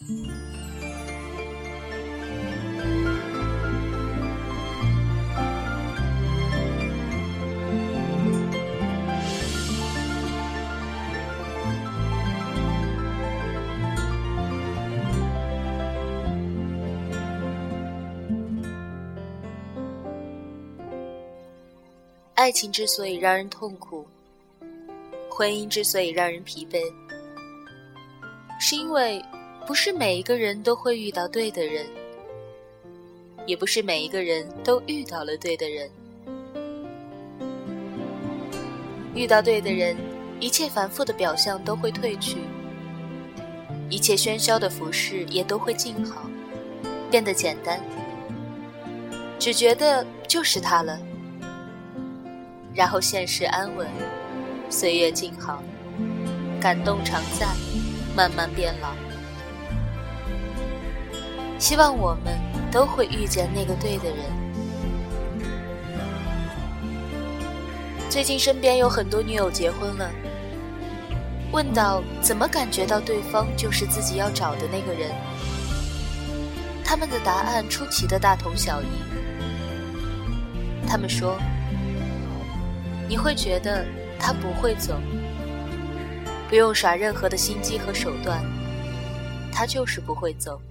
爱情之所以让人痛苦，婚姻之所以让人疲惫，是因为不是每一个人都会遇到对的人，也不是每一个人都遇到了对的人。遇到对的人，一切繁复的表象都会褪去，一切喧嚣的服饰也都会静好，变得简单，只觉得就是他了。然后现实安稳，岁月静好，感动常在，慢慢变老。希望我们都会遇见那个对的人。最近身边有很多女友结婚了，问到怎么感觉到对方就是自己要找的那个人，他们的答案出奇的大同小异。他们说。你会觉得他不会走，不用耍任何的心机和手段，他就是不会走。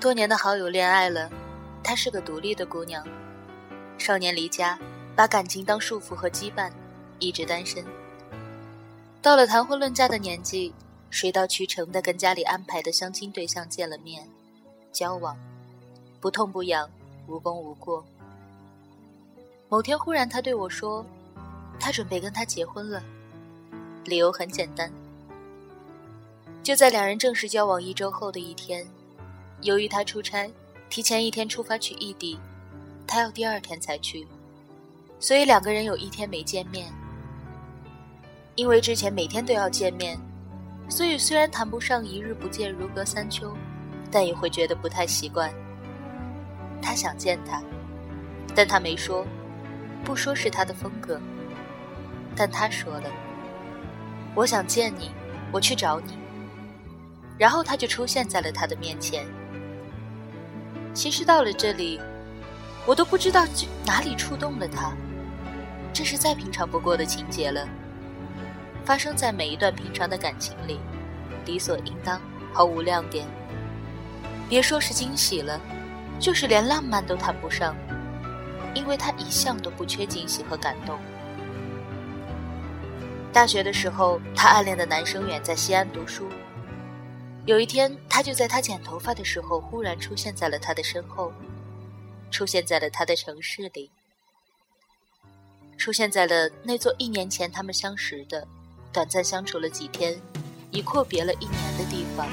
多年的好友恋爱了，她是个独立的姑娘。少年离家，把感情当束缚和羁绊，一直单身。到了谈婚论嫁的年纪，水到渠成的跟家里安排的相亲对象见了面，交往，不痛不痒，无功无过。某天忽然，他对我说，他准备跟他结婚了，理由很简单，就在两人正式交往一周后的一天。由于他出差，提前一天出发去异地，他要第二天才去，所以两个人有一天没见面。因为之前每天都要见面，所以虽然谈不上一日不见如隔三秋，但也会觉得不太习惯。他想见他，但他没说，不说是他的风格。但他说了：“我想见你，我去找你。”然后他就出现在了他的面前。其实到了这里，我都不知道哪里触动了他。这是再平常不过的情节了，发生在每一段平常的感情里，理所应当，毫无亮点。别说是惊喜了，就是连浪漫都谈不上，因为他一向都不缺惊喜和感动。大学的时候，他暗恋的男生远在西安读书。有一天，他就在他剪头发的时候，忽然出现在了他的身后，出现在了他的城市里，出现在了那座一年前他们相识的、短暂相处了几天、已阔别了一年的地方。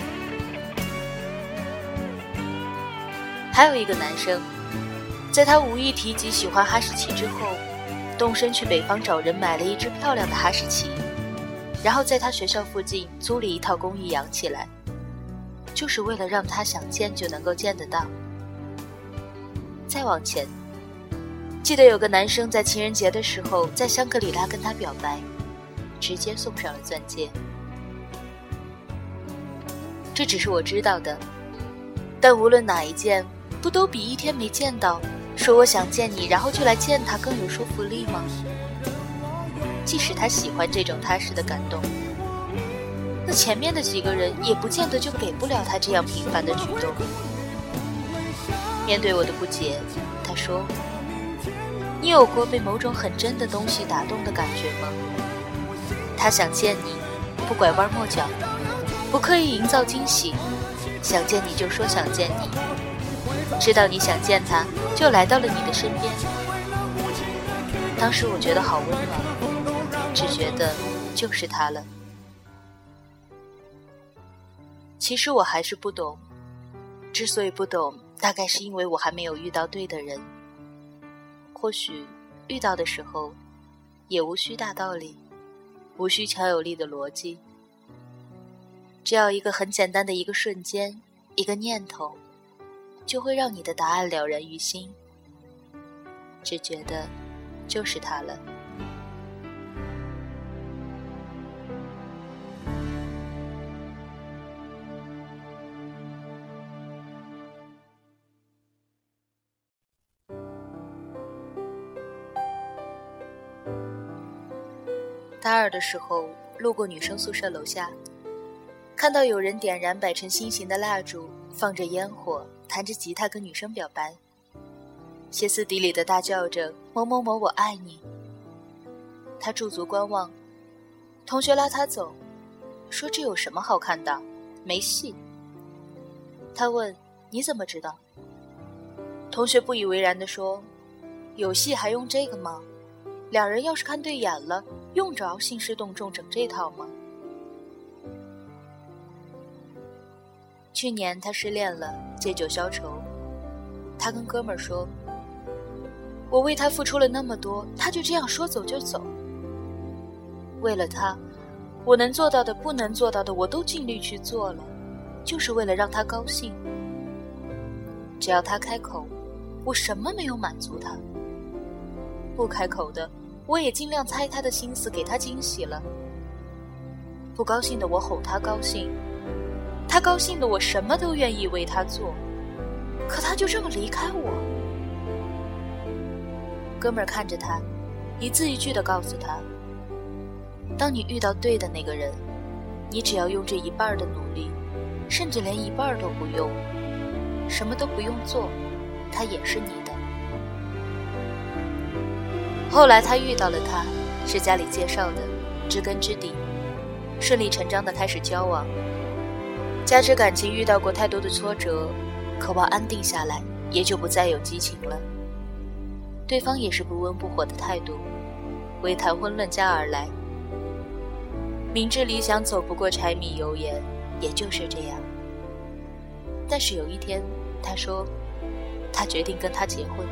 还有一个男生，在他无意提及喜欢哈士奇之后。动身去北方找人买了一只漂亮的哈士奇，然后在他学校附近租了一套公寓养起来，就是为了让他想见就能够见得到。再往前，记得有个男生在情人节的时候在香格里拉跟他表白，直接送上了钻戒。这只是我知道的，但无论哪一件，不都比一天没见到？说我想见你，然后就来见他，更有说服力吗？即使他喜欢这种踏实的感动，那前面的几个人也不见得就给不了他这样平凡的举动。面对我的不解，他说：“你有过被某种很真的东西打动的感觉吗？”他想见你，不拐弯抹角，不刻意营造惊喜，想见你就说想见你。知道你想见他，就来到了你的身边。当时我觉得好温暖，只觉得就是他了。其实我还是不懂，之所以不懂，大概是因为我还没有遇到对的人。或许遇到的时候，也无需大道理，无需强有力的逻辑，只要一个很简单的一个瞬间，一个念头。就会让你的答案了然于心，只觉得就是他了。大二的时候，路过女生宿舍楼下，看到有人点燃摆成心形的蜡烛，放着烟火。弹着吉他跟女生表白，歇斯底里的大叫着“某某某，我爱你”。他驻足观望，同学拉他走，说这有什么好看的，没戏。他问你怎么知道？同学不以为然地说：“有戏还用这个吗？两人要是看对眼了，用着兴师动众整这套吗？”去年他失恋了，借酒消愁。他跟哥们儿说：“我为他付出了那么多，他就这样说走就走。为了他，我能做到的、不能做到的，我都尽力去做了，就是为了让他高兴。只要他开口，我什么没有满足他；不开口的，我也尽量猜他的心思，给他惊喜了。不高兴的，我哄他高兴。”他高兴的，我什么都愿意为他做，可他就这么离开我。哥们儿看着他，一字一句的告诉他：当你遇到对的那个人，你只要用这一半的努力，甚至连一半都不用，什么都不用做，他也是你的。后来他遇到了他，是家里介绍的，知根知底，顺理成章的开始交往。加之感情遇到过太多的挫折，渴望安定下来，也就不再有激情了。对方也是不温不火的态度，为谈婚论嫁而来。明知理想走不过柴米油盐，也就是这样。但是有一天，他说，他决定跟他结婚。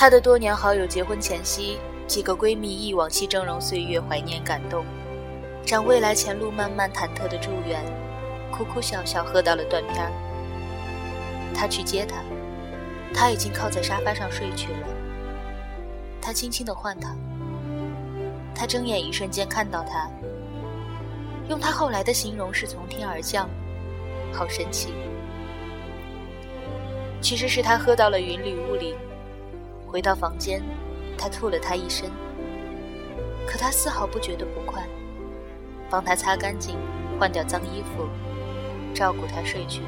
他的多年好友结婚前夕，几个闺蜜忆往昔峥嵘岁月，怀念感动。将未来前路漫漫忐忑的祝愿，哭哭笑笑喝到了断片儿。他去接她，她已经靠在沙发上睡去了。他轻轻地唤他，他睁眼一瞬间看到他，用他后来的形容是从天而降，好神奇。其实是他喝到了云里雾里，回到房间，他吐了他一身，可他丝毫不觉得不快，帮他擦干净，换掉脏衣服，照顾他睡去。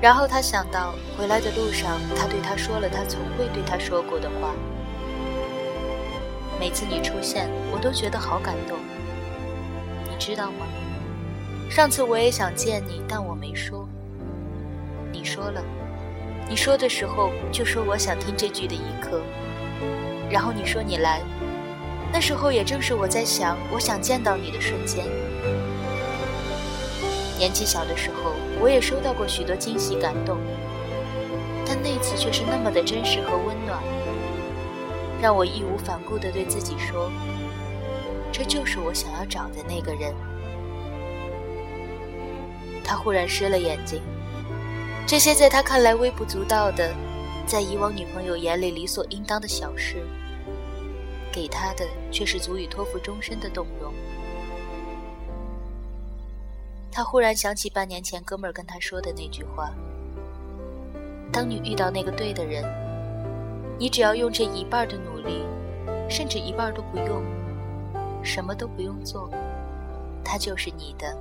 然后他想到回来的路上，他对他说了他从未对他说过的话。每次你出现，我都觉得好感动。你知道吗？上次我也想见你，但我没说。你说了，你说的时候就说我想听这句的一刻。然后你说你来，那时候也正是我在想我想见到你的瞬间。年纪小的时候，我也收到过许多惊喜感动，但那次却是那么的真实和温暖，让我义无反顾地对自己说：“这就是我想要找的那个人。”他忽然湿了眼睛，这些在他看来微不足道的，在以往女朋友眼里理所应当的小事，给他的却是足以托付终身的动容。他忽然想起半年前哥们儿跟他说的那句话：“当你遇到那个对的人，你只要用这一半的努力，甚至一半都不用，什么都不用做，他就是你的。”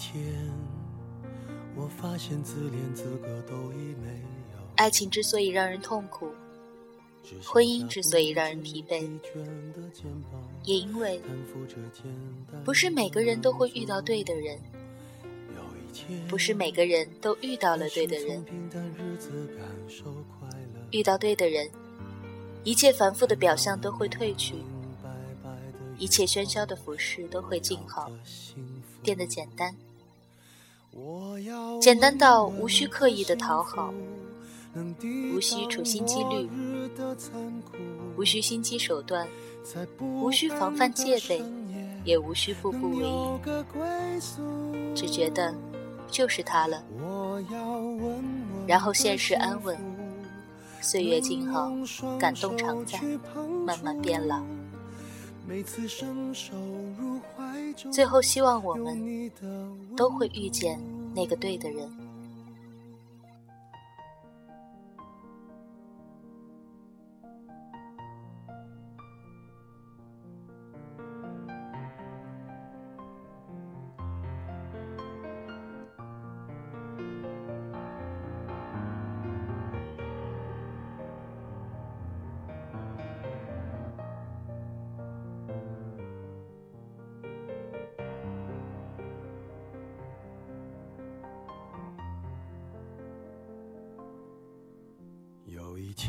天。我发现自恋资格都已没有。爱情之所以让人痛苦，婚姻之所以让人疲惫，也因为不是每个人都会遇到对的人，不是每个人都遇到了对的人。遇到对的人，一切繁复的表象都会褪去，一切喧嚣的服饰都会静好，变得简单。简单到无需刻意的讨好，无需处心积虑，无需心机手段，无需防范戒备，也无需步步为营，只觉得就是他了。然后现实安稳，岁月静好，感动常在，慢慢变老。最后，希望我们都会遇见那个对的人。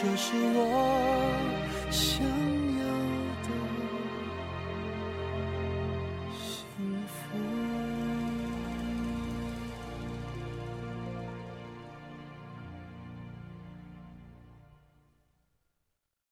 这是我想。